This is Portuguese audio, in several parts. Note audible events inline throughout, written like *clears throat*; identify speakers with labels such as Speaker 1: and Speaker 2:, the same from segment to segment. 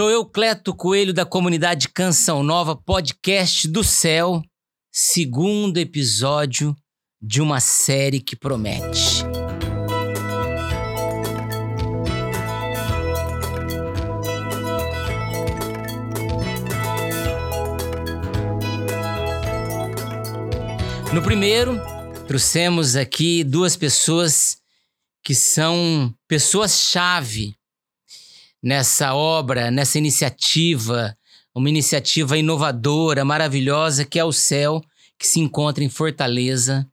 Speaker 1: Sou eu, Cleto Coelho, da comunidade Canção Nova, podcast do céu, segundo episódio de uma série que promete. No primeiro, trouxemos aqui duas pessoas que são pessoas-chave nessa obra, nessa iniciativa, uma iniciativa inovadora, maravilhosa, que é o Céu, que se encontra em Fortaleza,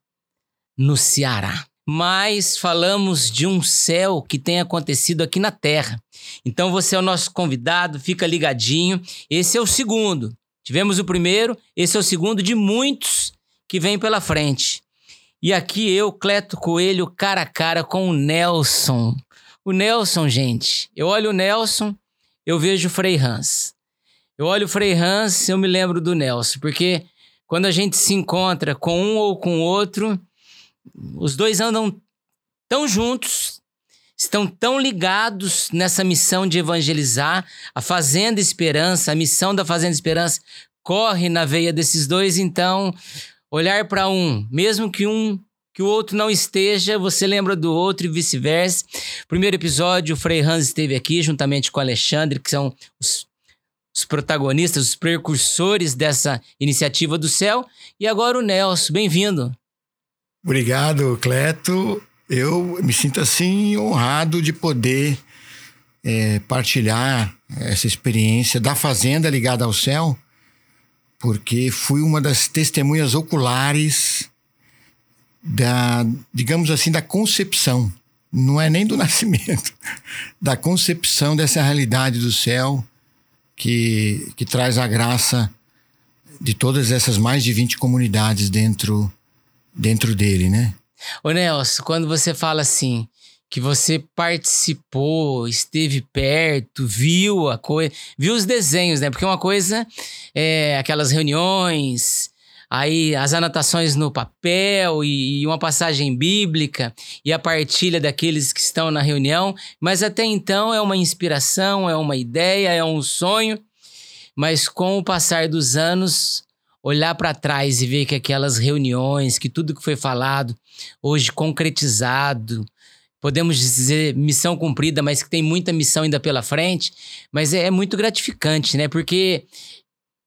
Speaker 1: no Ceará. Mas falamos de um céu que tem acontecido aqui na Terra. Então você é o nosso convidado, fica ligadinho. Esse é o segundo. Tivemos o primeiro, esse é o segundo de muitos que vem pela frente. E aqui eu, Cleto Coelho, cara a cara com o Nelson. O Nelson, gente, eu olho o Nelson, eu vejo o Frei Hans. Eu olho o Frei Hans, eu me lembro do Nelson, porque quando a gente se encontra com um ou com outro, os dois andam tão juntos, estão tão ligados nessa missão de evangelizar. A Fazenda Esperança, a missão da Fazenda Esperança corre na veia desses dois, então olhar para um, mesmo que um que o outro não esteja, você lembra do outro e vice-versa. Primeiro episódio, o Frei Hans esteve aqui juntamente com o Alexandre, que são os, os protagonistas, os precursores dessa iniciativa do céu. E agora o Nelson, bem-vindo.
Speaker 2: Obrigado, Cleto. Eu me sinto assim honrado de poder é, partilhar essa experiência da fazenda ligada ao céu, porque fui uma das testemunhas oculares da, digamos assim, da concepção, não é nem do *laughs* nascimento, da concepção dessa realidade do céu que, que traz a graça de todas essas mais de 20 comunidades dentro, dentro dele, né?
Speaker 1: Ô Nelson, quando você fala assim, que você participou, esteve perto, viu a coisa, viu os desenhos, né? Porque uma coisa é aquelas reuniões, aí as anotações no papel e, e uma passagem bíblica e a partilha daqueles que estão na reunião, mas até então é uma inspiração, é uma ideia, é um sonho, mas com o passar dos anos, olhar para trás e ver que aquelas reuniões, que tudo que foi falado, hoje concretizado, podemos dizer missão cumprida, mas que tem muita missão ainda pela frente, mas é, é muito gratificante, né? Porque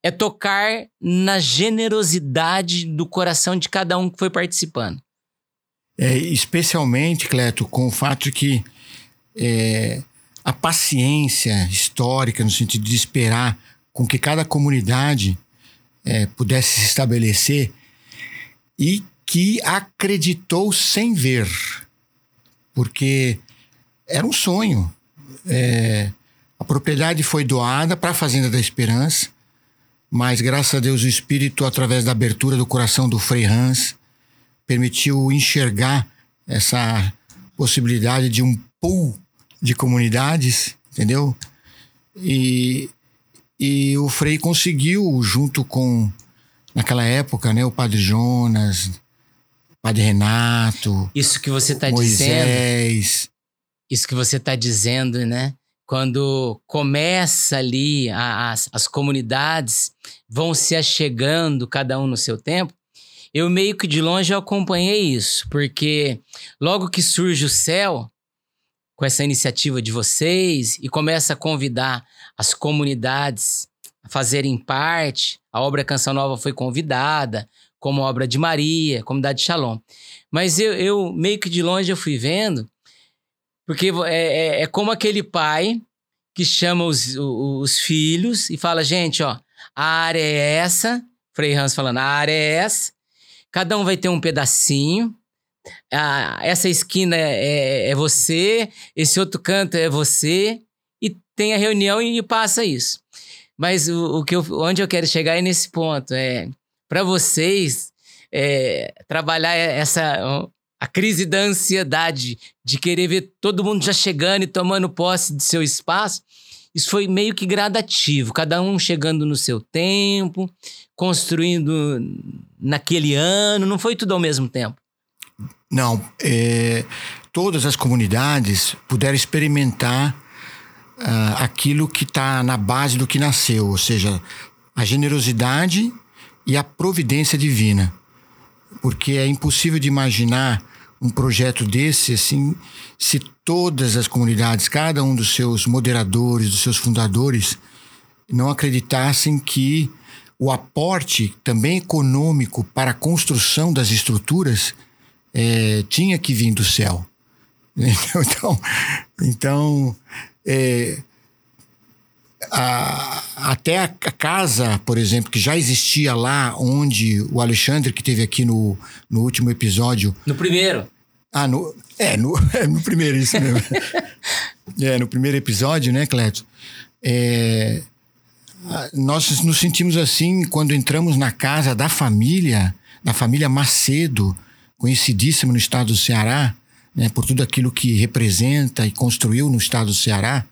Speaker 1: é tocar na generosidade do coração de cada um que foi participando.
Speaker 2: É, especialmente, Cleto, com o fato que é, a paciência histórica, no sentido de esperar com que cada comunidade é, pudesse se estabelecer e que acreditou sem ver, porque era um sonho. É, a propriedade foi doada para a Fazenda da Esperança mas graças a Deus o Espírito, através da abertura do coração do Frei Hans, permitiu enxergar essa possibilidade de um pool de comunidades, entendeu? E, e o Frei conseguiu, junto com, naquela época, né, o Padre Jonas, o Padre Renato.
Speaker 1: Isso que você está dizendo. Isso que você está dizendo, né? Quando começa ali as, as comunidades vão se achegando, cada um no seu tempo, eu meio que de longe eu acompanhei isso, porque logo que surge o céu, com essa iniciativa de vocês, e começa a convidar as comunidades a fazerem parte, a obra Canção Nova foi convidada, como a obra de Maria, comunidade de Shalom. Mas eu, eu meio que de longe eu fui vendo porque é, é, é como aquele pai que chama os, os, filhos e fala: gente, ó, a área é essa. Frei Hans falando: a área é essa. Cada um vai ter um pedacinho. Ah, essa esquina é, é, é, você, esse outro canto é você. E tem a reunião e passa isso. Mas o, o que eu, onde eu quero chegar é nesse ponto. É para vocês é, trabalhar essa a crise da ansiedade de querer ver todo mundo já chegando e tomando posse do seu espaço, isso foi meio que gradativo, cada um chegando no seu tempo, construindo naquele ano, não foi tudo ao mesmo tempo.
Speaker 2: Não, é, todas as comunidades puderam experimentar uh, aquilo que está na base do que nasceu, ou seja, a generosidade e a providência divina. Porque é impossível de imaginar um projeto desse assim se todas as comunidades, cada um dos seus moderadores, dos seus fundadores, não acreditassem que o aporte também econômico para a construção das estruturas é, tinha que vir do céu. *laughs* Então, então é, a, até a casa, por exemplo, que já existia lá onde o Alexandre, que teve aqui no, no último episódio.
Speaker 1: No primeiro.
Speaker 2: Ah, no, é, no, *laughs* é, no primeiro, isso mesmo. *laughs* é, no primeiro episódio, né, Cleto? É, nós nos sentimos assim quando entramos na casa da família, da família Macedo, conhecidíssima no estado do Ceará, né, por tudo aquilo que representa e construiu no estado do Ceará.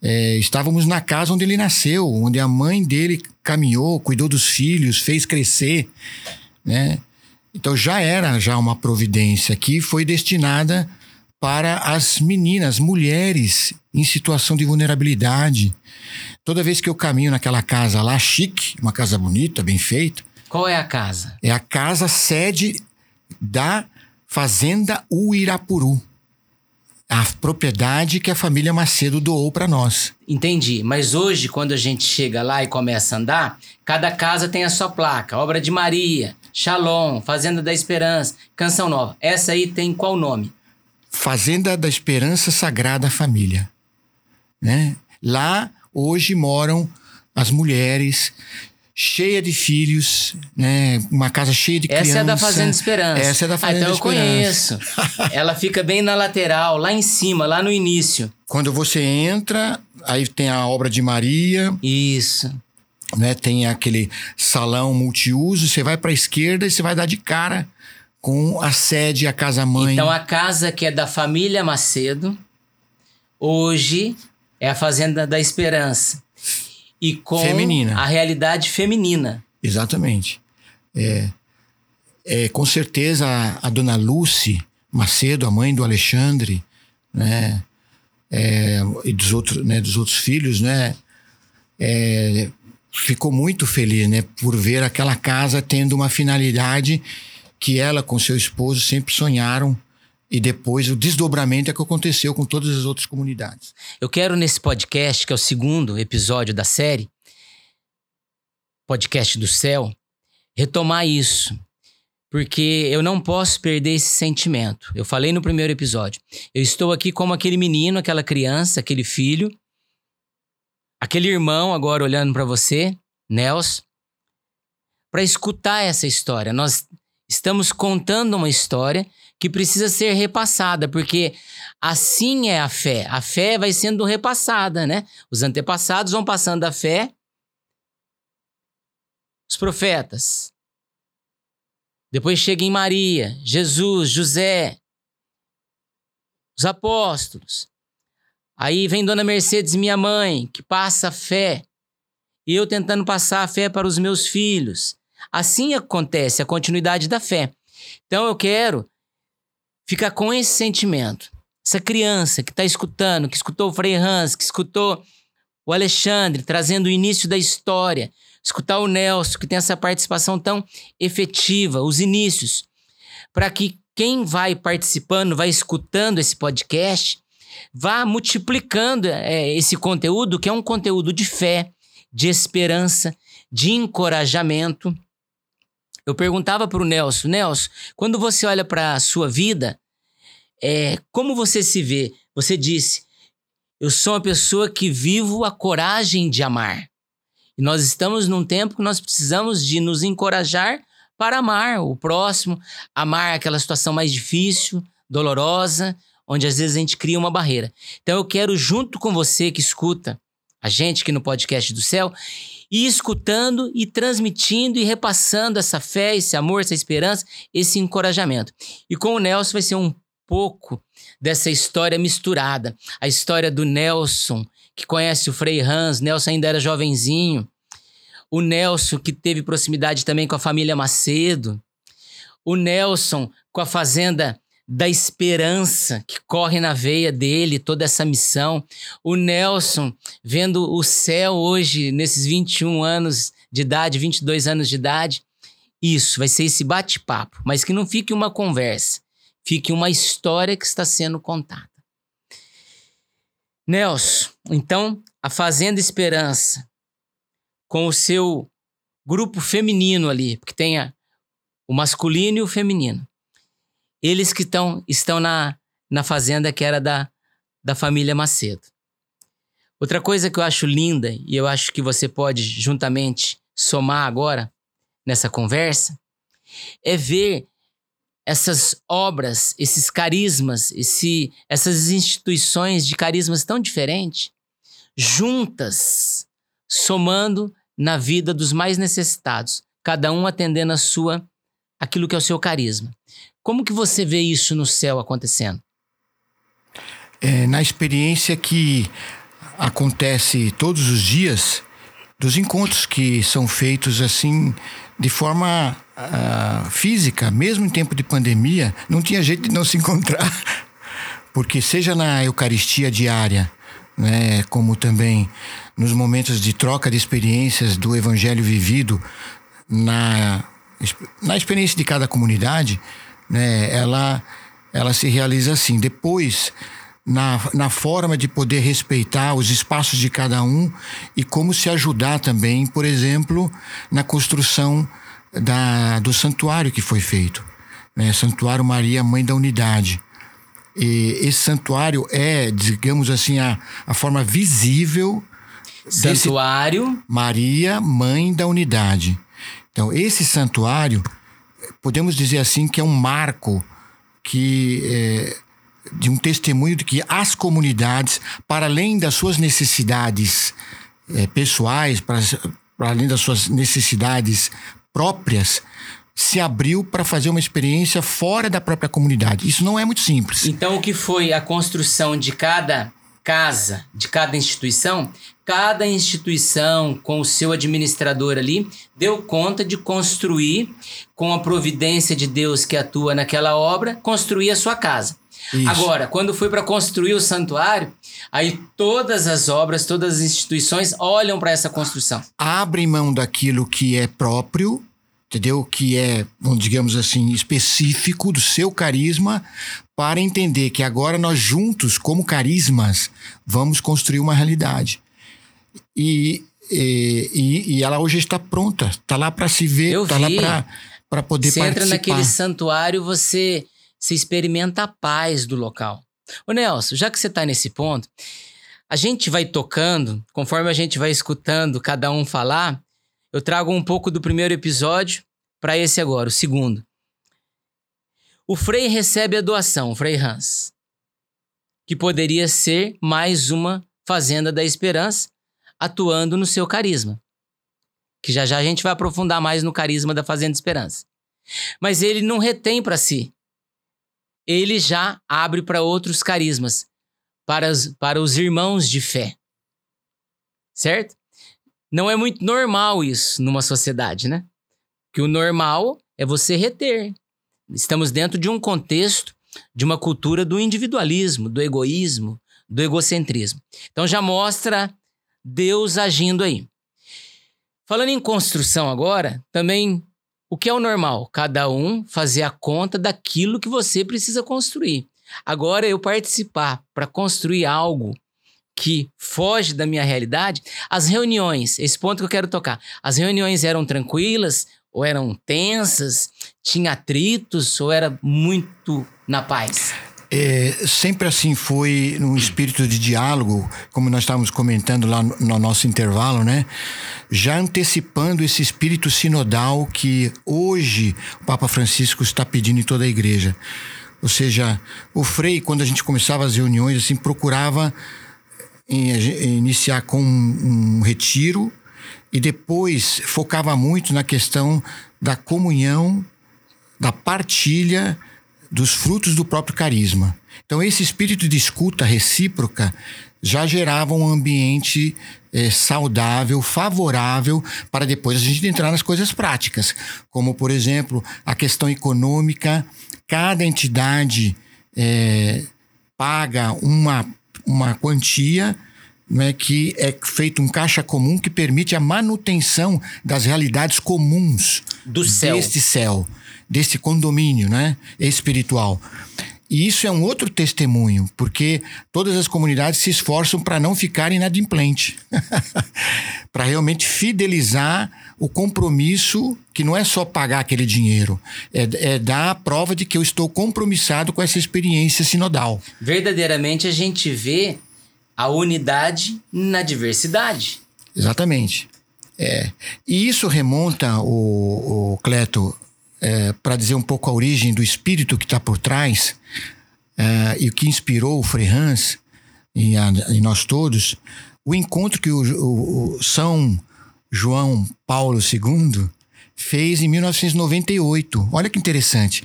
Speaker 2: É, estávamos na casa onde ele nasceu, onde a mãe dele caminhou, cuidou dos filhos, fez crescer, né? Então já era já uma providência que foi destinada para as meninas, mulheres em situação de vulnerabilidade. Toda vez que eu caminho naquela casa lá, chique, uma casa bonita, bem feita.
Speaker 1: Qual é a casa?
Speaker 2: É a casa sede da Fazenda Uirapuru. A propriedade que a família Macedo doou para nós.
Speaker 1: Entendi. Mas hoje, quando a gente chega lá e começa a andar, cada casa tem a sua placa. Obra de Maria, Shalom, Fazenda da Esperança, Canção Nova. Essa aí tem qual nome?
Speaker 2: Fazenda da Esperança Sagrada Família. Né? Lá hoje moram as mulheres cheia de filhos, né? Uma casa cheia de crianças.
Speaker 1: Essa é da Fazenda Esperança.
Speaker 2: Essa é da Fazenda
Speaker 1: ah, então
Speaker 2: Esperança.
Speaker 1: eu conheço. *laughs* Ela fica bem na lateral, lá em cima, lá no início.
Speaker 2: Quando você entra, aí tem a obra de Maria.
Speaker 1: Isso.
Speaker 2: Né? Tem aquele salão multiuso, você vai para a esquerda e você vai dar de cara com a sede, a casa-mãe.
Speaker 1: Então a casa que é da família Macedo, hoje é a Fazenda da Esperança. E com
Speaker 2: feminina.
Speaker 1: a realidade feminina.
Speaker 2: Exatamente. É, é, com certeza a, a, dona Lucy Macedo, a mãe do Alexandre, né? É, e dos outros, né, dos outros filhos, né? É, ficou muito feliz, né, por ver aquela casa tendo uma finalidade que ela com seu esposo sempre sonharam e depois o desdobramento é que aconteceu com todas as outras comunidades.
Speaker 1: Eu quero nesse podcast, que é o segundo episódio da série, podcast do céu, retomar isso. Porque eu não posso perder esse sentimento. Eu falei no primeiro episódio. Eu estou aqui como aquele menino, aquela criança, aquele filho, aquele irmão agora olhando para você, Nelson, para escutar essa história. Nós estamos contando uma história que precisa ser repassada, porque assim é a fé. A fé vai sendo repassada, né? Os antepassados vão passando a fé. Os profetas. Depois chega em Maria, Jesus, José, os apóstolos. Aí vem Dona Mercedes, minha mãe, que passa a fé. E eu tentando passar a fé para os meus filhos. Assim acontece a continuidade da fé. Então eu quero fica com esse sentimento. Essa criança que está escutando, que escutou o Frei Hans, que escutou o Alexandre trazendo o início da história, escutar o Nelson, que tem essa participação tão efetiva, os inícios, para que quem vai participando, vai escutando esse podcast, vá multiplicando é, esse conteúdo, que é um conteúdo de fé, de esperança, de encorajamento eu perguntava para o Nelson, Nelson, quando você olha para a sua vida, é, como você se vê? Você disse, eu sou uma pessoa que vivo a coragem de amar. E nós estamos num tempo que nós precisamos de nos encorajar para amar o próximo, amar aquela situação mais difícil, dolorosa, onde às vezes a gente cria uma barreira. Então eu quero, junto com você que escuta a gente aqui no podcast do céu, e escutando e transmitindo e repassando essa fé, esse amor, essa esperança, esse encorajamento. E com o Nelson vai ser um pouco dessa história misturada. A história do Nelson, que conhece o Frei Hans, Nelson ainda era jovenzinho. O Nelson, que teve proximidade também com a família Macedo. O Nelson, com a fazenda da esperança que corre na veia dele, toda essa missão. O Nelson vendo o céu hoje, nesses 21 anos de idade, 22 anos de idade. Isso, vai ser esse bate-papo, mas que não fique uma conversa, fique uma história que está sendo contada. Nelson, então, a Fazenda Esperança, com o seu grupo feminino ali, porque tem a, o masculino e o feminino. Eles que tão, estão na, na fazenda que era da, da família Macedo. Outra coisa que eu acho linda, e eu acho que você pode juntamente somar agora nessa conversa, é ver essas obras, esses carismas, esse, essas instituições de carismas tão diferentes, juntas, somando na vida dos mais necessitados, cada um atendendo a sua aquilo que é o seu carisma. Como que você vê isso no céu acontecendo?
Speaker 2: É, na experiência que acontece todos os dias, dos encontros que são feitos assim de forma uh, física, mesmo em tempo de pandemia, não tinha jeito de não se *laughs* encontrar, porque seja na Eucaristia diária, né, como também nos momentos de troca de experiências do Evangelho vivido na, na experiência de cada comunidade, né, ela, ela se realiza assim. Depois, na, na forma de poder respeitar os espaços de cada um e como se ajudar também, por exemplo, na construção da, do santuário que foi feito. Né? Santuário Maria, Mãe da Unidade. E esse santuário é, digamos assim, a, a forma visível.
Speaker 1: Santuário.
Speaker 2: Maria, Mãe da Unidade. Então, esse santuário, podemos dizer assim, que é um marco que. É, de um testemunho de que as comunidades, para além das suas necessidades é, pessoais, para, para além das suas necessidades próprias, se abriu para fazer uma experiência fora da própria comunidade. Isso não é muito simples.
Speaker 1: Então, o que foi a construção de cada casa, de cada instituição, cada instituição com o seu administrador ali deu conta de construir, com a providência de Deus que atua naquela obra, construir a sua casa. Isso. Agora, quando foi para construir o santuário, aí todas as obras, todas as instituições olham para essa construção.
Speaker 2: Abrem mão daquilo que é próprio entendeu? Que é, digamos assim, específico do seu carisma, para entender que agora nós juntos, como carismas, vamos construir uma realidade. E, e, e ela hoje está pronta, está lá para se ver, está lá para poder
Speaker 1: você
Speaker 2: participar. Você
Speaker 1: entra naquele santuário, você se experimenta a paz do local. Ô Nelson, já que você está nesse ponto, a gente vai tocando, conforme a gente vai escutando cada um falar, eu trago um pouco do primeiro episódio para esse agora, o segundo. O Frei recebe a doação, o Frei Hans, que poderia ser mais uma Fazenda da Esperança atuando no seu carisma. Que já já a gente vai aprofundar mais no carisma da Fazenda Esperança. Mas ele não retém para si. Ele já abre para outros carismas, para os, para os irmãos de fé. Certo? Não é muito normal isso numa sociedade, né? Que o normal é você reter. Estamos dentro de um contexto de uma cultura do individualismo, do egoísmo, do egocentrismo. Então já mostra Deus agindo aí. Falando em construção agora, também o que é o normal? Cada um fazer a conta daquilo que você precisa construir. Agora eu participar para construir algo que foge da minha realidade, as reuniões, esse ponto que eu quero tocar, as reuniões eram tranquilas ou eram tensas, tinha atritos ou era muito na paz?
Speaker 2: É, sempre assim foi num espírito de diálogo, como nós estávamos comentando lá no, no, nosso intervalo, né? Já antecipando esse espírito sinodal que hoje o Papa Francisco está pedindo em toda a igreja. Ou seja, o Frei, quando a gente começava as reuniões, assim, procurava em, em iniciar com um, um retiro e depois focava muito na questão da comunhão, da partilha dos frutos do próprio carisma. Então, esse espírito de escuta recíproca já gerava um ambiente é, saudável, favorável, para depois a gente entrar nas coisas práticas, como, por exemplo, a questão econômica cada entidade é, paga uma, uma quantia né, que é feito um caixa comum que permite a manutenção das realidades comuns
Speaker 1: do céu.
Speaker 2: deste céu, desse condomínio né, espiritual. E isso é um outro testemunho, porque todas as comunidades se esforçam para não ficar inadimplente, *laughs* para realmente fidelizar o compromisso, que não é só pagar aquele dinheiro, é, é, dar a prova de que eu estou compromissado com essa experiência sinodal.
Speaker 1: Verdadeiramente a gente vê a unidade na diversidade.
Speaker 2: Exatamente. É. E isso remonta, o, o Cleto, é, para dizer um pouco a origem do espírito que está por trás é, e o que inspirou o Frei Hans e, a, e nós todos, o encontro que o, o, o, São João Paulo II fez em 1998. Olha que interessante.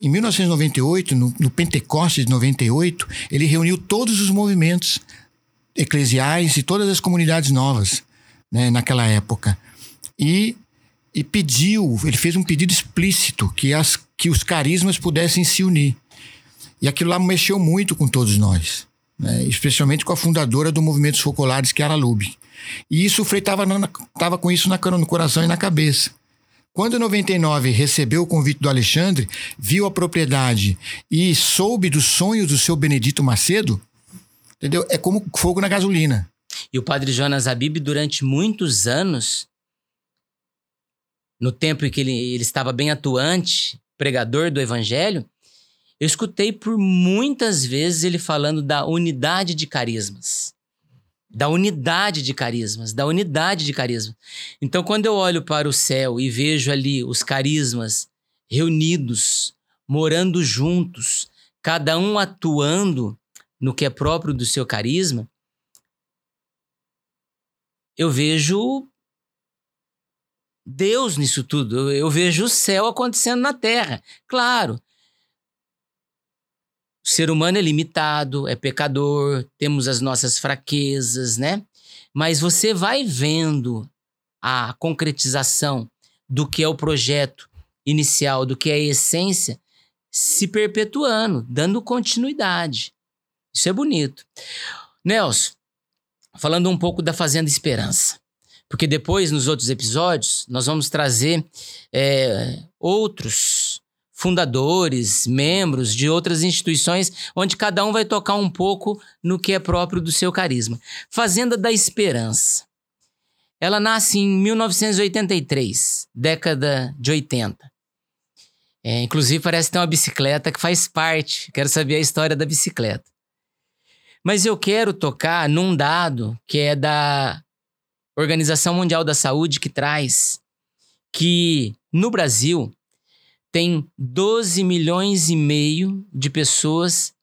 Speaker 2: Em 1998, no, no Pentecostes de 98, ele reuniu todos os movimentos eclesiais e todas as comunidades novas né, naquela época. E e pediu, ele fez um pedido explícito que, as, que os carismas pudessem se unir. E aquilo lá mexeu muito com todos nós, né? especialmente com a fundadora do movimento Focolares, que era a Lube. E isso o Frei estava com isso na, no coração e na cabeça. Quando em 99 recebeu o convite do Alexandre, viu a propriedade e soube dos sonhos do seu Benedito Macedo, entendeu? É como fogo na gasolina.
Speaker 1: E o padre Jonas Abib, durante muitos anos, no tempo em que ele, ele estava bem atuante, pregador do evangelho, eu escutei por muitas vezes ele falando da unidade de carismas. Da unidade de carismas, da unidade de carismas. Então, quando eu olho para o céu e vejo ali os carismas reunidos, morando juntos, cada um atuando no que é próprio do seu carisma, eu vejo Deus nisso tudo. Eu, vejo o céu acontecendo na terra. Claro, o ser humano é limitado, é pecador, temos as nossas fraquezas, né? Mas você vai vendo a concretização do que é o projeto inicial, do que é a essência, se perpetuando, dando continuidade. Isso é bonito. Nelson, falando um pouco da Fazenda Esperança porque depois, nos outros episódios, nós vamos trazer é, outros fundadores, membros de outras instituições, onde cada um vai tocar um pouco no que é próprio do seu carisma. Fazenda da Esperança. Ela nasce em 1983, década de 80. É, inclusive, parece ter uma bicicleta que faz parte. Quero saber a história da bicicleta. Mas eu quero tocar num dado que é da Organização Mundial da Saúde que traz que no Brasil tem 12 milhões e meio de pessoas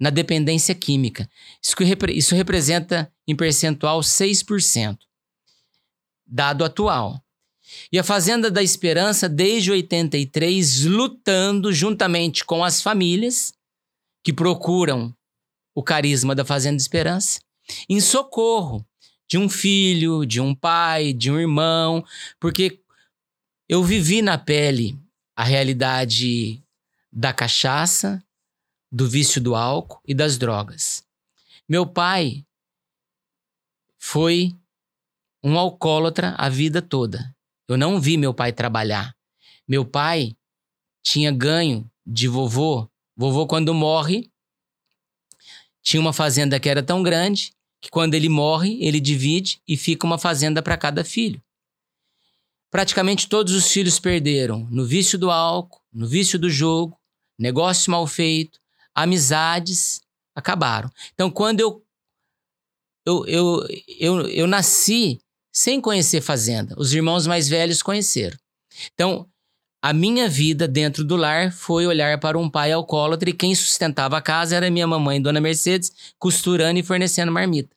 Speaker 1: na dependência química. Isso, repre isso representa em percentual 6%, dado atual. E a Fazenda da Esperança, desde 83, lutando juntamente com as famílias que procuram o carisma da Fazenda da Esperança, em socorro de um filho, de um pai, de um irmão, porque eu vivi na pele a realidade da cachaça, do vício do álcool e das drogas. Meu pai foi um alcoólatra a vida toda. Eu não vi meu pai trabalhar. Meu pai tinha ganho de vovô. Vovô, quando morre, tinha uma fazenda que era tão grande que quando ele morre, ele divide e fica uma fazenda para cada filho. Praticamente todos os filhos perderam no vício do álcool, no vício do jogo, negócio mal feito, amizades acabaram. Então, quando eu eu, eu, eu, eu nasci sem conhecer fazenda, os irmãos mais velhos conheceram. Então, a minha vida dentro do lar foi olhar para um pai alcoólatra e quem sustentava a casa era minha mamãe, Dona Mercedes, costurando e fornecendo marmita.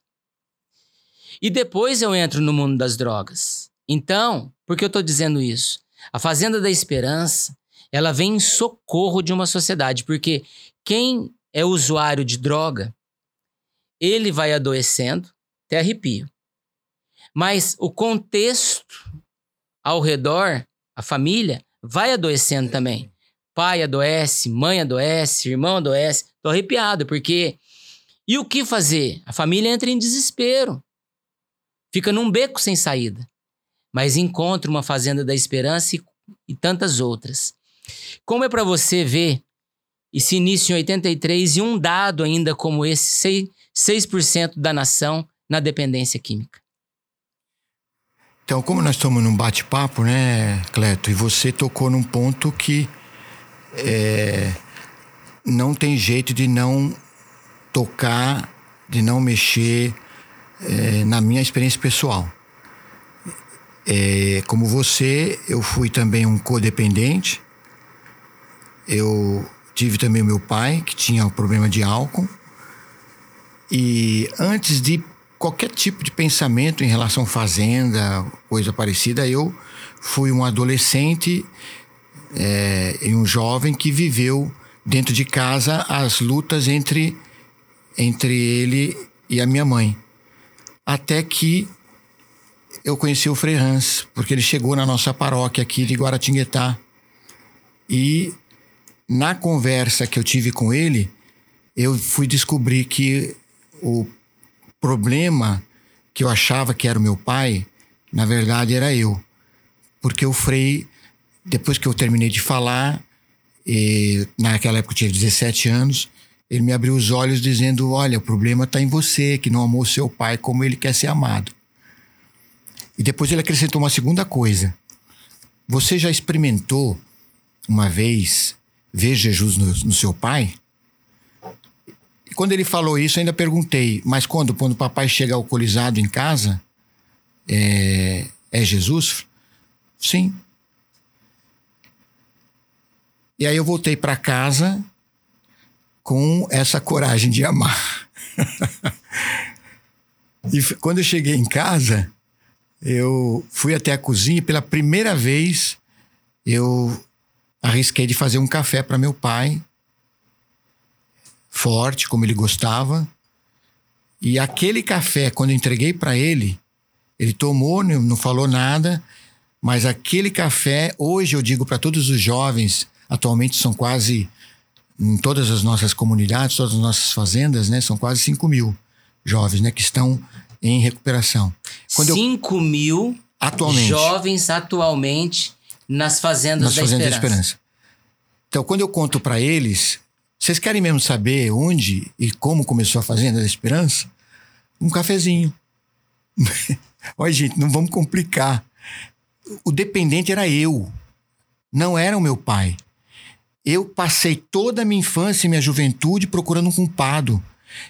Speaker 1: E depois eu entro no mundo das drogas. Então, por que eu estou dizendo isso? A Fazenda da Esperança, ela vem em socorro de uma sociedade, porque quem é usuário de droga, ele vai adoecendo, até arrepio. Mas o contexto ao redor, a família, vai adoecendo também. pai adoece, mãe adoece, irmão adoece. Tô arrepiado, porque. E o que fazer? A família entra em desespero. Fica num beco sem saída. Mas encontra uma fazenda da esperança e, e tantas outras. Como é para você ver esse início em 83 e um dado ainda como esse, 6%, 6 da nação na dependência química?
Speaker 2: Então, como nós estamos num bate-papo, né, Cleto? E você tocou num ponto que é, não tem jeito de não tocar, de não mexer é, na minha experiência pessoal. É, como você, eu fui também um codependente. Eu tive também o meu pai, que tinha um problema de álcool. E antes de qualquer tipo de pensamento em relação fazenda, coisa parecida, eu fui um adolescente é, e um jovem que viveu dentro de casa as lutas entre, entre ele e a minha mãe. Até que eu conheci o Frei Hans, porque ele chegou na nossa paróquia aqui de Guaratinguetá. E na conversa que eu tive com ele, eu fui descobrir que o problema que eu achava que era o meu pai, na verdade era eu. Porque o Frei, depois que eu terminei de falar, e naquela época eu tinha 17 anos, ele me abriu os olhos dizendo: Olha, o problema está em você, que não amou seu pai como ele quer ser amado. E depois ele acrescentou uma segunda coisa. Você já experimentou uma vez ver Jesus no, no seu pai? E quando ele falou isso, ainda perguntei, mas quando, quando o papai chega alcoolizado em casa, é, é Jesus? Sim. E aí eu voltei para casa com essa coragem de amar. *laughs* e quando eu cheguei em casa, eu fui até a cozinha e pela primeira vez eu arrisquei de fazer um café para meu pai forte, como ele gostava. E aquele café, quando entreguei para ele, ele tomou, não falou nada, mas aquele café, hoje eu digo para todos os jovens, atualmente são quase, em todas as nossas comunidades, todas as nossas fazendas, né, são quase 5 mil jovens né, que estão em recuperação.
Speaker 1: Quando 5 eu, mil atualmente, jovens atualmente nas fazendas, nas da, fazendas esperança. da Esperança.
Speaker 2: Então, quando eu conto para eles, vocês querem mesmo saber onde e como começou a Fazenda da Esperança? Um cafezinho. *laughs* Olha, gente, não vamos complicar. O dependente era eu, não era o meu pai. Eu passei toda a minha infância e minha juventude procurando um culpado.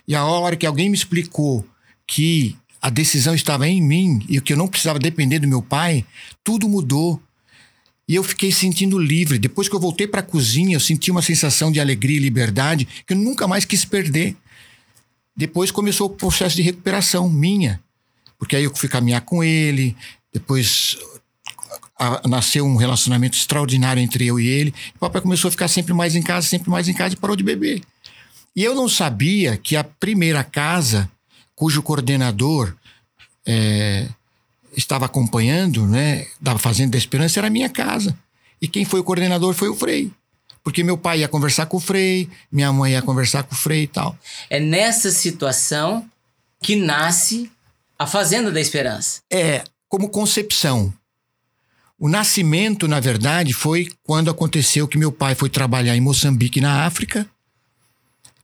Speaker 2: E a hora que alguém me explicou que a decisão estava em mim e que eu não precisava depender do meu pai, tudo mudou. E eu fiquei sentindo livre. Depois que eu voltei para a cozinha, eu senti uma sensação de alegria e liberdade que eu nunca mais quis perder. Depois começou o processo de recuperação minha, porque aí eu fui caminhar com ele. Depois a, nasceu um relacionamento extraordinário entre eu e ele. O papai começou a ficar sempre mais em casa, sempre mais em casa e parou de beber. E eu não sabia que a primeira casa, cujo coordenador é, estava acompanhando, né, da Fazenda da Esperança, era a minha casa. E quem foi o coordenador foi o Frei. Porque meu pai ia conversar com o Frei, minha mãe ia conversar com o Frei e tal.
Speaker 1: É nessa situação que nasce a Fazenda da Esperança.
Speaker 2: É, como concepção. O nascimento, na verdade, foi quando aconteceu que meu pai foi trabalhar em Moçambique, na África.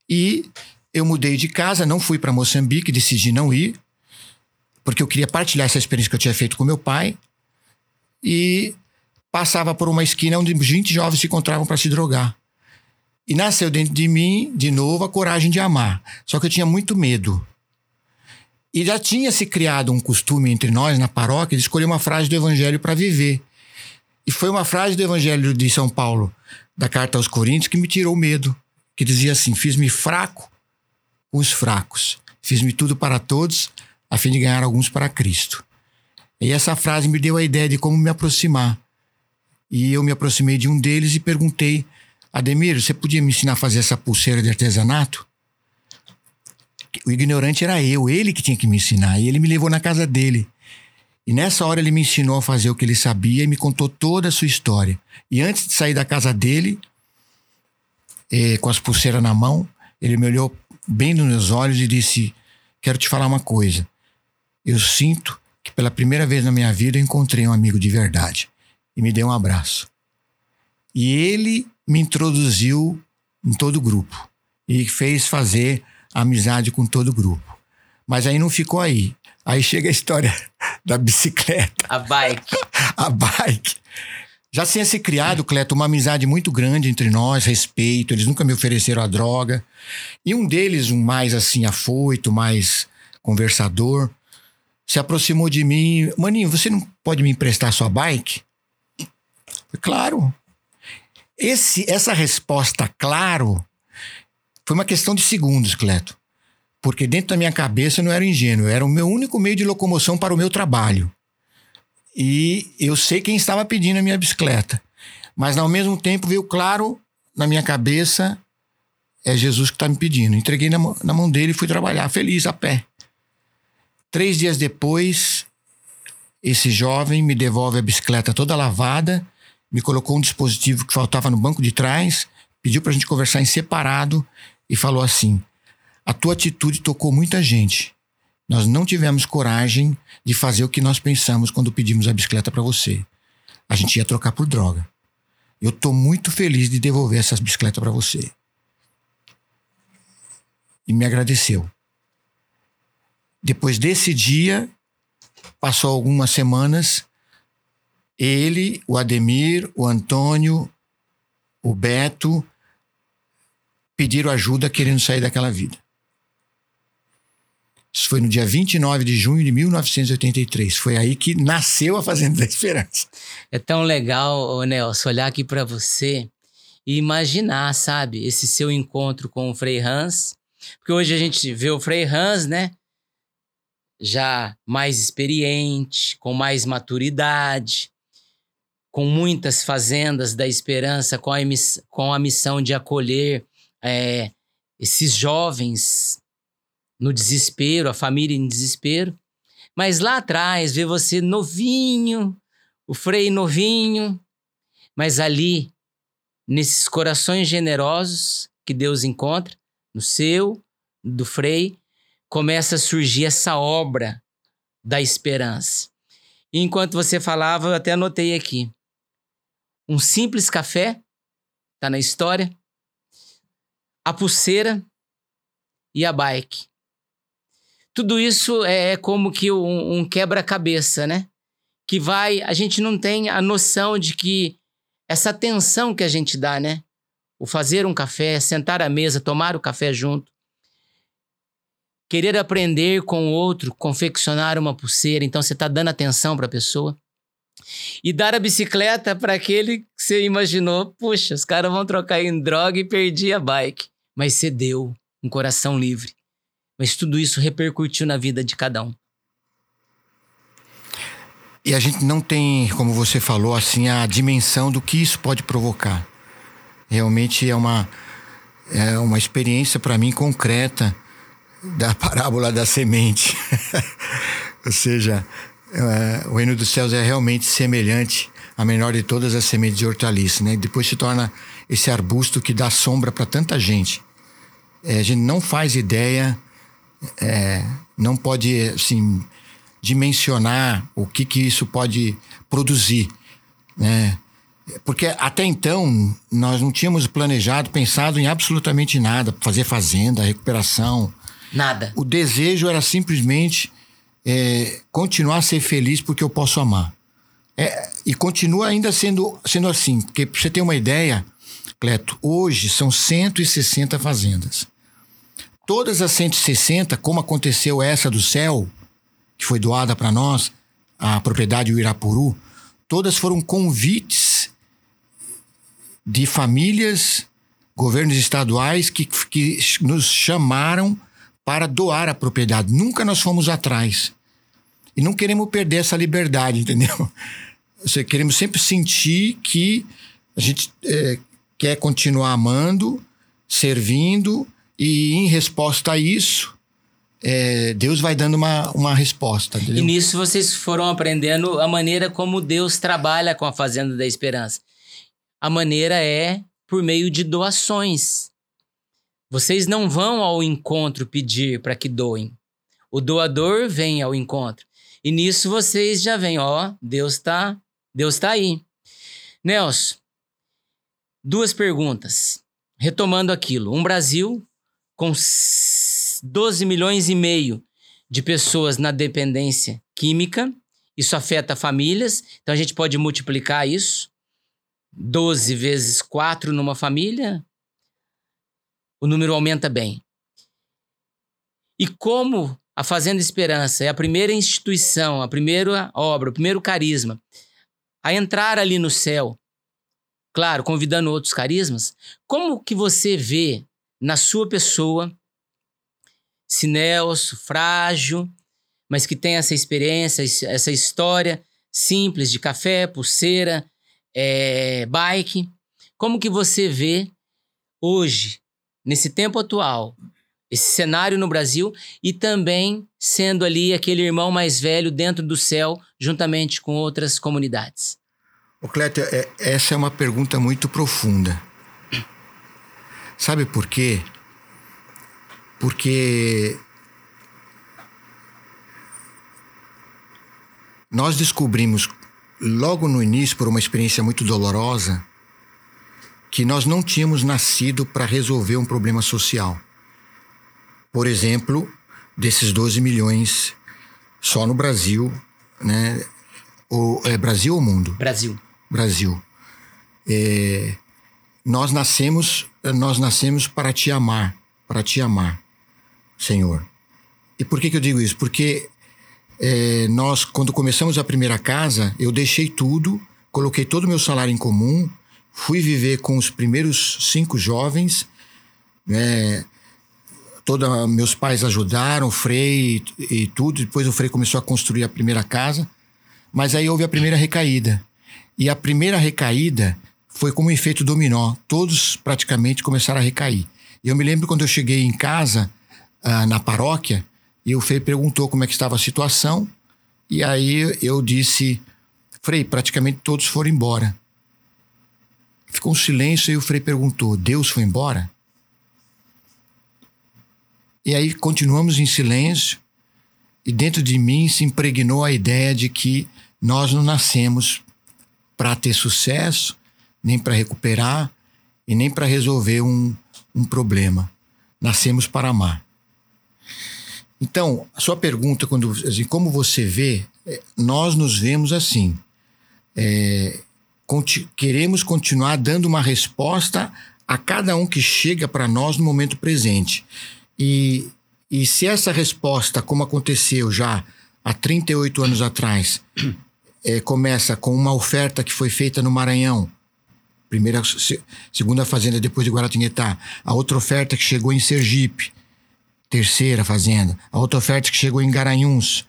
Speaker 2: E eu mudei de casa, não fui para Moçambique, decidi não ir porque eu queria partilhar essa experiência que eu tinha feito com meu pai. E passava por uma esquina onde 20 jovens se encontravam para se drogar. E nasceu dentro de mim, de novo, a coragem de amar. Só que eu tinha muito medo. E já tinha se criado um costume entre nós, na paróquia, de escolher uma frase do Evangelho para viver. E foi uma frase do Evangelho de São Paulo, da carta aos Coríntios, que me tirou o medo. Que dizia assim: Fiz-me fraco com os fracos, fiz-me tudo para todos, a fim de ganhar alguns para Cristo. E essa frase me deu a ideia de como me aproximar. E eu me aproximei de um deles e perguntei: Ademir, você podia me ensinar a fazer essa pulseira de artesanato? O ignorante era eu, ele que tinha que me ensinar. E ele me levou na casa dele. E nessa hora ele me ensinou a fazer o que ele sabia e me contou toda a sua história. E antes de sair da casa dele, eh, com as pulseiras na mão. Ele me olhou bem nos meus olhos e disse: Quero te falar uma coisa. Eu sinto que pela primeira vez na minha vida eu encontrei um amigo de verdade. E me deu um abraço. E ele me introduziu em todo o grupo e fez fazer amizade com todo o grupo. Mas aí não ficou aí. Aí chega a história *laughs* da bicicleta.
Speaker 1: A bike. *laughs*
Speaker 2: a bike. Já tinha se criado, Cleto, uma amizade muito grande entre nós, respeito. Eles nunca me ofereceram a droga. E um deles, um mais assim, afoito, mais conversador, se aproximou de mim. Maninho, você não pode me emprestar sua bike? Claro. Esse, essa resposta, claro, foi uma questão de segundos, Cleto. Porque dentro da minha cabeça eu não era ingênuo, era o meu único meio de locomoção para o meu trabalho. E eu sei quem estava pedindo a minha bicicleta. Mas ao mesmo tempo veio claro na minha cabeça: é Jesus que está me pedindo. Entreguei na, na mão dele e fui trabalhar, feliz, a pé. Três dias depois, esse jovem me devolve a bicicleta toda lavada, me colocou um dispositivo que faltava no banco de trás, pediu para a gente conversar em separado e falou assim: A tua atitude tocou muita gente. Nós não tivemos coragem de fazer o que nós pensamos quando pedimos a bicicleta para você. A gente ia trocar por droga. Eu estou muito feliz de devolver essas bicicletas para você. E me agradeceu. Depois desse dia, passou algumas semanas, ele, o Ademir, o Antônio, o Beto pediram ajuda querendo sair daquela vida. Isso foi no dia 29 de junho de 1983. Foi aí que nasceu a Fazenda da Esperança.
Speaker 1: É tão legal, Nelson, olhar aqui para você e imaginar, sabe, esse seu encontro com o Frei Hans. Porque hoje a gente vê o Frei Hans, né? Já mais experiente, com mais maturidade, com muitas fazendas da esperança, com a, com a missão de acolher é, esses jovens no desespero, a família em desespero. Mas lá atrás, ver você novinho, o Frei novinho, mas ali, nesses corações generosos que Deus encontra, no seu, do Frei, começa a surgir essa obra da esperança. E enquanto você falava, eu até anotei aqui. Um simples café, tá na história, a pulseira e a bike tudo isso é, é como que um, um quebra-cabeça, né? Que vai. A gente não tem a noção de que essa atenção que a gente dá, né? O fazer um café, sentar à mesa, tomar o café junto. Querer aprender com o outro, confeccionar uma pulseira, então você está dando atenção para a pessoa. E dar a bicicleta para aquele que você imaginou, puxa, os caras vão trocar em droga e perdi a bike. Mas você deu um coração livre. Mas tudo isso repercutiu na vida de cada um.
Speaker 2: E a gente não tem, como você falou, assim, a dimensão do que isso pode provocar. Realmente é uma, é uma experiência para mim concreta da parábola da semente. *laughs* Ou seja, é, o reino dos céus é realmente semelhante à menor de todas as sementes de hortaliça, né? Depois se torna esse arbusto que dá sombra para tanta gente. É, a gente não faz ideia é, não pode assim dimensionar o que que isso pode produzir, né? Porque até então nós não tínhamos planejado, pensado em absolutamente nada, fazer fazenda, recuperação,
Speaker 1: nada.
Speaker 2: O desejo era simplesmente é, continuar a ser feliz porque eu posso amar. É, e continua ainda sendo, sendo assim, porque pra você ter uma ideia, Cleto, hoje são 160 fazendas. Todas as 160, como aconteceu essa do céu, que foi doada para nós, a propriedade Uirapuru, todas foram convites de famílias, governos estaduais que, que nos chamaram para doar a propriedade. Nunca nós fomos atrás. E não queremos perder essa liberdade, *laughs* entendeu? Queremos sempre sentir que a gente é, quer continuar amando, servindo e em resposta a isso, é, Deus vai dando uma, uma resposta. Entendeu?
Speaker 1: E nisso vocês foram aprendendo a maneira como Deus trabalha com a Fazenda da Esperança. A maneira é por meio de doações. Vocês não vão ao encontro pedir para que doem. O doador vem ao encontro. E nisso vocês já vêm, ó, Deus está Deus tá aí. Nelson, duas perguntas. Retomando aquilo. Um Brasil com 12 milhões e meio de pessoas na dependência química. Isso afeta famílias, então a gente pode multiplicar isso. 12 vezes 4 numa família, o número aumenta bem. E como a Fazenda Esperança é a primeira instituição, a primeira obra, o primeiro carisma a entrar ali no céu, claro, convidando outros carismas, como que você vê na sua pessoa Sinelso, frágil, mas que tem essa experiência, essa história simples de café, pulseira, é, bike. Como que você vê hoje, nesse tempo atual, esse cenário no Brasil e também sendo ali aquele irmão mais velho dentro do céu, juntamente com outras comunidades?
Speaker 2: O Cléter, é, essa é uma pergunta muito profunda. Sabe por quê? Porque nós descobrimos logo no início, por uma experiência muito dolorosa, que nós não tínhamos nascido para resolver um problema social. Por exemplo, desses 12 milhões só no Brasil, né? O, é Brasil ou mundo?
Speaker 1: Brasil.
Speaker 2: Brasil. É, nós nascemos, nós nascemos para te amar, para te amar. Senhor. E por que, que eu digo isso? Porque é, nós, quando começamos a primeira casa, eu deixei tudo, coloquei todo o meu salário em comum, fui viver com os primeiros cinco jovens, né? Toda, meus pais ajudaram, o Frei e, e tudo. Depois o Frei começou a construir a primeira casa. Mas aí houve a primeira recaída. E a primeira recaída foi como um efeito dominó. Todos praticamente começaram a recair. Eu me lembro quando eu cheguei em casa, ah, na paróquia e o Frei perguntou como é que estava a situação. E aí eu disse, Frei, praticamente todos foram embora. Ficou um silêncio e o Frei perguntou: Deus foi embora? E aí continuamos em silêncio e dentro de mim se impregnou a ideia de que nós não nascemos para ter sucesso, nem para recuperar e nem para resolver um, um problema. Nascemos para amar. Então, a sua pergunta, quando assim, como você vê, é, nós nos vemos assim. É, conti queremos continuar dando uma resposta a cada um que chega para nós no momento presente. E, e se essa resposta, como aconteceu já há 38 anos atrás, é, *clears throat* começa com uma oferta que foi feita no Maranhão, primeira, segunda fazenda depois de Guaratinguetá, a outra oferta que chegou em Sergipe, terceira fazenda. A outra oferta que chegou em Garanhuns,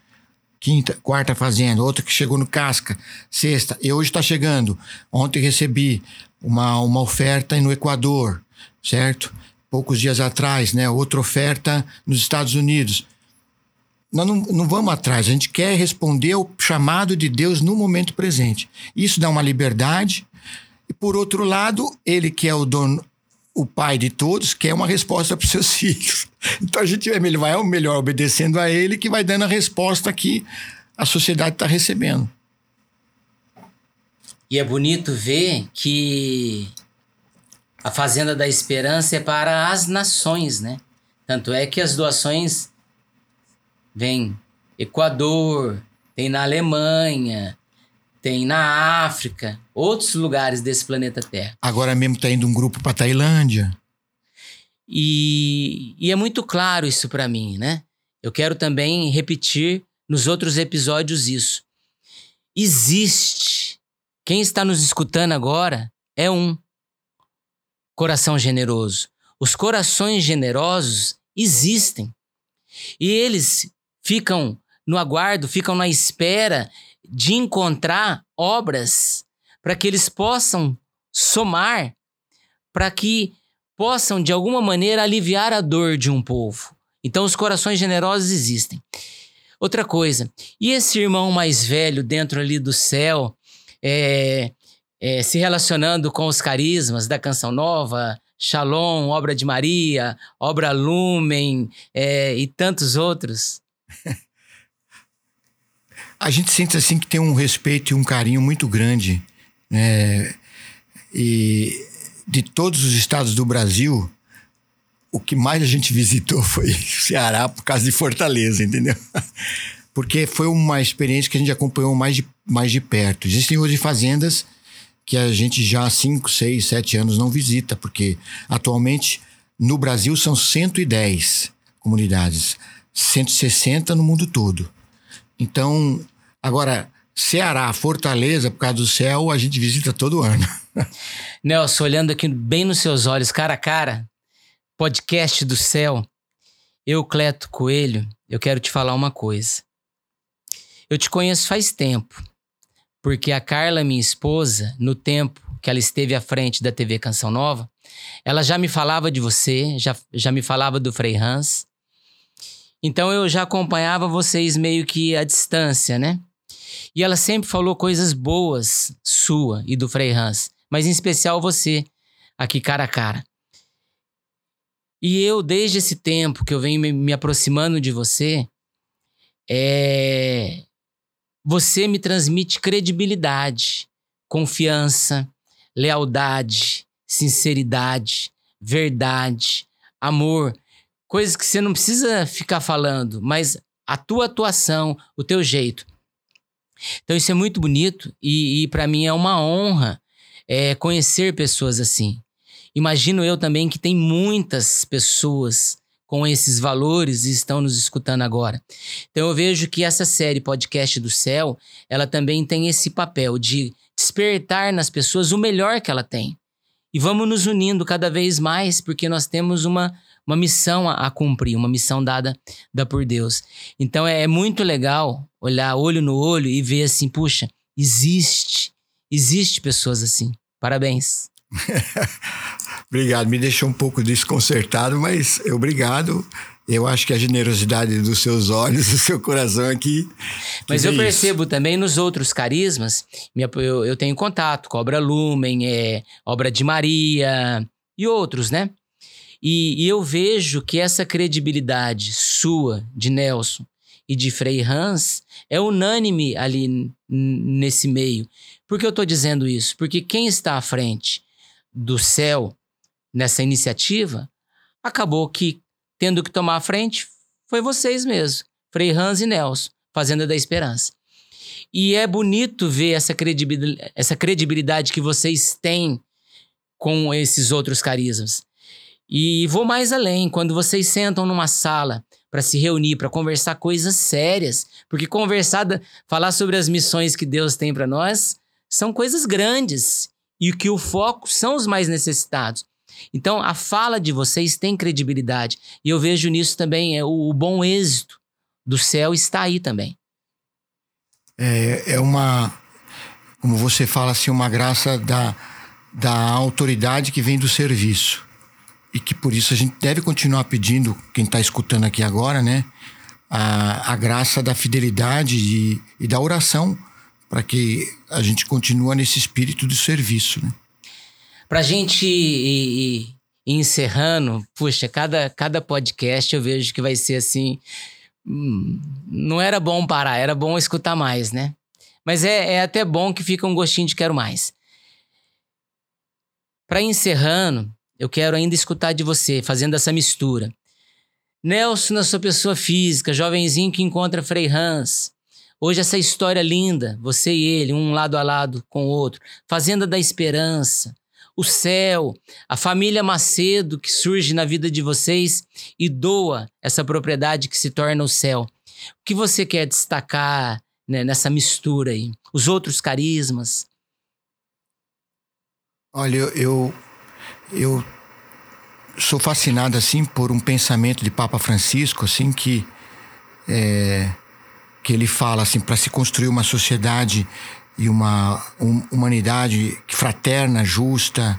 Speaker 2: quinta, quarta fazenda. Outra que chegou no Casca, sexta. E hoje está chegando. Ontem recebi uma, uma oferta no Equador, certo? Poucos dias atrás, né? Outra oferta nos Estados Unidos. Nós não, não vamos atrás, a gente quer responder ao chamado de Deus no momento presente. Isso dá uma liberdade. E por outro lado, ele que é o dono, o pai de todos quer uma resposta para os seus *laughs* filhos. Então a gente vai melhor, melhor obedecendo a ele que vai dando a resposta que a sociedade está recebendo.
Speaker 1: E é bonito ver que a Fazenda da Esperança é para as nações, né? Tanto é que as doações vêm Equador, tem na Alemanha, tem na África, outros lugares desse planeta Terra.
Speaker 2: Agora mesmo está indo um grupo para Tailândia.
Speaker 1: E, e é muito claro isso para mim, né? Eu quero também repetir nos outros episódios isso. Existe. Quem está nos escutando agora é um coração generoso. Os corações generosos existem. E eles ficam no aguardo, ficam na espera de encontrar obras para que eles possam somar, para que possam de alguma maneira aliviar a dor de um povo. Então os corações generosos existem. Outra coisa, e esse irmão mais velho dentro ali do céu, é, é, se relacionando com os carismas da Canção Nova, Shalom, Obra de Maria, Obra Lumen é, e tantos outros? *laughs*
Speaker 2: A gente sente assim que tem um respeito e um carinho muito grande, né? E de todos os estados do Brasil, o que mais a gente visitou foi Ceará por causa de Fortaleza, entendeu? *laughs* Porque foi uma experiência que a gente acompanhou mais de, mais de perto. Existem hoje fazendas que a gente já há 5, 6, 7 anos não visita, porque atualmente no Brasil são 110 comunidades, 160 no mundo todo. Então, agora, Ceará, Fortaleza, por causa do céu, a gente visita todo ano. *laughs*
Speaker 1: Nelson, olhando aqui bem nos seus olhos, cara a cara, podcast do céu, eu, Cleto Coelho, eu quero te falar uma coisa. Eu te conheço faz tempo porque a Carla, minha esposa, no tempo que ela esteve à frente da TV Canção Nova, ela já me falava de você, já, já me falava do Frei Hans. Então eu já acompanhava vocês meio que à distância, né? E ela sempre falou coisas boas sua e do Frei Hans, mas em especial você, aqui cara a cara. E eu, desde esse tempo que eu venho me, aproximando de você, é, você me transmite credibilidade, confiança, lealdade, sinceridade, verdade, amor, coisas que você não precisa ficar falando, mas a tua atuação, o teu jeito. Então isso é muito bonito e, e para mim é uma honra é, conhecer pessoas assim. Imagino eu também que tem muitas pessoas com esses valores e estão nos escutando agora. Então eu vejo que essa série Podcast do Céu, ela também tem esse papel de despertar nas pessoas o melhor que ela tem. E vamos nos unindo cada vez mais, porque nós temos uma, uma missão a, a cumprir, uma missão dada, dada por Deus. Então é, é muito legal olhar olho no olho e ver assim, puxa, existe, existe pessoas assim. Parabéns. *laughs*
Speaker 2: obrigado, me deixou um pouco desconcertado, mas obrigado. Eu acho que a generosidade dos seus olhos, *laughs* do seu coração aqui.
Speaker 1: Mas eu percebo também nos outros carismas, eu, eu tenho contato com a obra Lumen, é, obra de Maria e outros, né? E, e eu vejo que essa credibilidade sua, de Nelson e de Frei Hans, é unânime ali nesse meio. Por que eu estou dizendo isso? Porque quem está à frente do céu nessa iniciativa, acabou que, tendo que tomar a frente, foi vocês mesmos, Frei Hans e Nelson, Fazenda da Esperança. E é bonito ver essa credibilidade, essa credibilidade que vocês têm com esses outros carismas. E vou mais além, quando vocês sentam numa sala para se reunir, para conversar coisas sérias, porque conversar, falar sobre as missões que Deus tem para nós, são coisas grandes e que o foco são os mais necessitados. Então, a fala de vocês tem credibilidade. E eu vejo nisso também é, o, o bom êxito do céu está aí também.
Speaker 2: É, é uma, como você fala assim, uma graça da, da autoridade que vem do serviço. E que por isso a gente deve continuar pedindo, quem está escutando aqui agora, né? A, a graça da fidelidade e, e da oração para que a gente continue nesse espírito de serviço. Né?
Speaker 1: Para a gente ir, ir, encerrando, puxa, cada, cada podcast eu vejo que vai ser assim. Hum, não era bom parar, era bom escutar mais, né? Mas é, é até bom que fica um gostinho de quero mais. Para encerrando, eu quero ainda escutar de você, fazendo essa mistura. Nelson, na sua pessoa física, jovenzinho que encontra Frei Hans, Hoje essa história linda, você e ele, um lado a lado com o outro, Fazenda da Esperança, o céu, a família Macedo que surge na vida de vocês e doa essa propriedade que se torna o céu. O que você quer destacar né, nessa mistura aí? Os outros carismas?
Speaker 2: Olha, eu, eu sou fascinado assim por um pensamento de Papa Francisco, assim que é, que ele fala assim para se construir uma sociedade e uma um, humanidade fraterna, justa,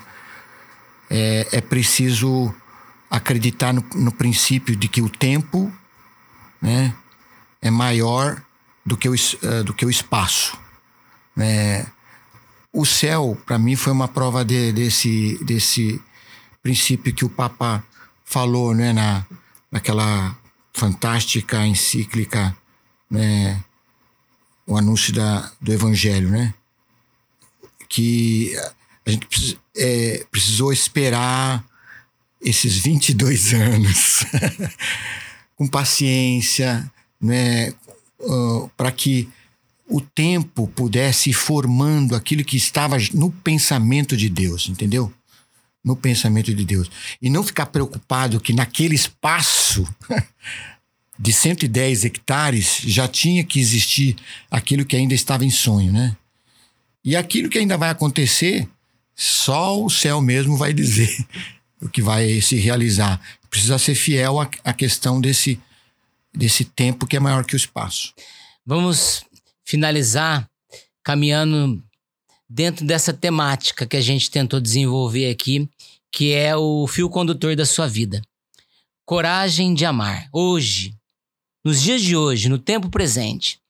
Speaker 2: é, é preciso acreditar no, no, princípio de que o tempo, né, é maior do que o, uh, do que o espaço, né? O céu, para mim, foi uma prova de, desse, desse princípio que o Papa falou né, na, naquela fantástica encíclica, né, o anúncio da, do Evangelho, né? Que a gente é, precisou esperar esses 22 *laughs* anos *laughs* com paciência, né, uh, para que o tempo pudesse ir formando aquilo que estava no pensamento de Deus, entendeu? No pensamento de Deus. E não ficar preocupado que naquele espaço *laughs* de 110 hectares já tinha que existir aquilo que ainda estava em sonho, né? E aquilo que ainda vai acontecer, só o céu mesmo vai dizer *laughs* o que vai se realizar. Precisa ser fiel à, à questão desse, desse tempo que é maior que o espaço.
Speaker 1: Vamos finalizar caminhando dentro dessa temática que a gente tentou desenvolver aqui, que é o fio condutor da sua vida. Coragem de amar. Hoje, nos dias de hoje, no tempo presente.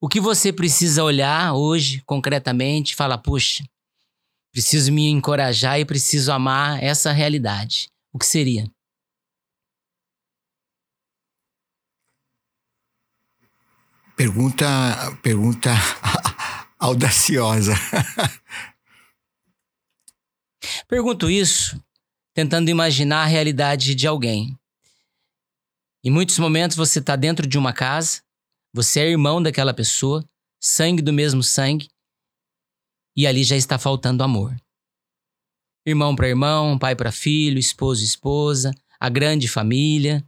Speaker 1: O que você precisa olhar hoje, concretamente, fala, puxa, preciso me encorajar e preciso amar essa realidade. O que seria?
Speaker 2: Pergunta, pergunta *laughs* audaciosa.
Speaker 1: Pergunto isso tentando imaginar a realidade de alguém. Em muitos momentos você está dentro de uma casa, você é irmão daquela pessoa, sangue do mesmo sangue, e ali já está faltando amor. Irmão para irmão, pai para filho, esposo e esposa, a grande família,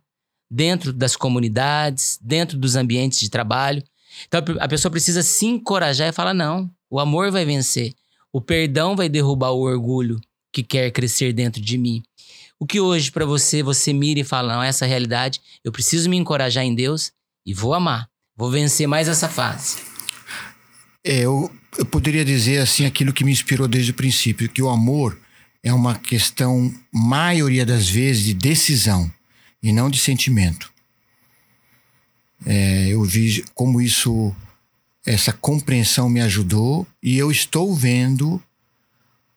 Speaker 1: dentro das comunidades, dentro dos ambientes de trabalho. Então a pessoa precisa se encorajar e falar: não, o amor vai vencer. O perdão vai derrubar o orgulho que quer crescer dentro de mim. O que hoje para você, você mira e fala: não, essa realidade, eu preciso me encorajar em Deus e vou amar. Vou vencer mais essa fase.
Speaker 2: É, eu, eu poderia dizer assim aquilo que me inspirou desde o princípio, que o amor é uma questão, maioria das vezes, de decisão e não de sentimento. É, eu vi como isso, essa compreensão me ajudou e eu estou vendo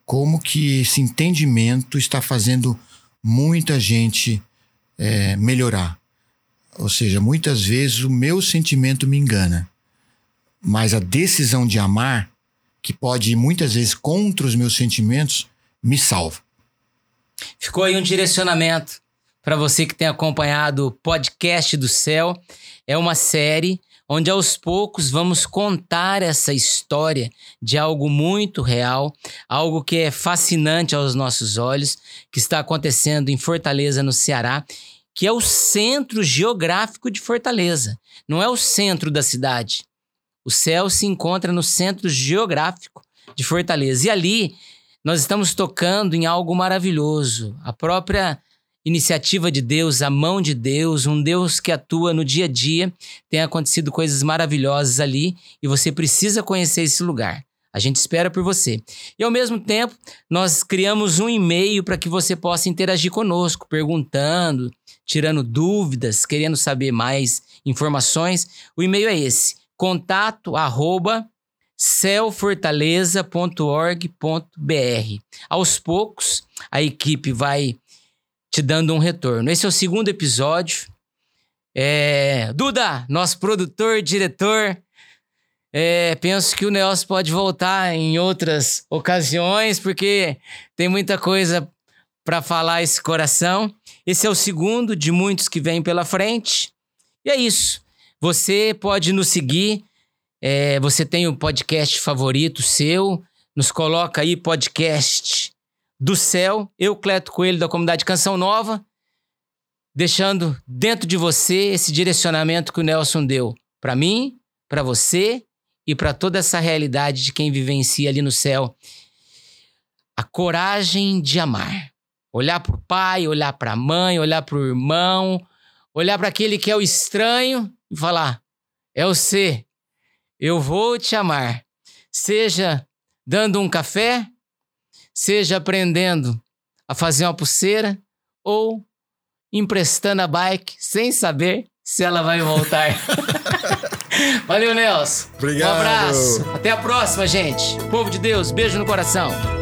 Speaker 2: como que esse entendimento está fazendo muita gente é, melhorar. Ou seja, muitas vezes o meu sentimento me engana, mas a decisão de amar, que pode ir muitas vezes contra os meus sentimentos, me salva.
Speaker 1: Ficou aí um direcionamento para você que tem acompanhado o podcast do céu. É uma série onde aos poucos vamos contar essa história de algo muito real, algo que é fascinante aos nossos olhos, que está acontecendo em Fortaleza, no Ceará, que é o centro geográfico de Fortaleza. Não é o centro da cidade. O céu se encontra no centro geográfico de Fortaleza. E ali nós estamos tocando em algo maravilhoso. A própria iniciativa de Deus, a mão de Deus, um Deus que atua no dia a dia. Tem acontecido coisas maravilhosas ali e você precisa conhecer esse lugar. A gente espera por você. E ao mesmo tempo, nós criamos um e-mail para que você possa interagir conosco, perguntando, tirando dúvidas, querendo saber mais informações. O e-mail é esse: contato. Aos poucos, a equipe vai te dando um retorno. Esse é o segundo episódio. É... Duda, nosso produtor, diretor. É, penso que o Nelson pode voltar em outras ocasiões, porque tem muita coisa para falar esse coração. Esse é o segundo de muitos que vêm pela frente. E é isso. Você pode nos seguir. É, você tem o podcast favorito seu. Nos coloca aí podcast do céu, eu, Cleto Coelho, da comunidade Canção Nova, deixando dentro de você esse direcionamento que o Nelson deu para mim, para você e para toda essa realidade de quem vivencia ali no céu. A coragem de amar. Olhar para o pai, olhar para a mãe, olhar para o irmão, olhar para aquele que é o estranho e falar: é você, eu vou te amar. Seja dando um café, seja aprendendo a fazer uma pulseira ou emprestando a bike sem saber se ela vai voltar. *laughs* Valeu, Nelson.
Speaker 2: Obrigado.
Speaker 1: Um abraço. Até a próxima, gente. Povo de Deus, beijo no coração.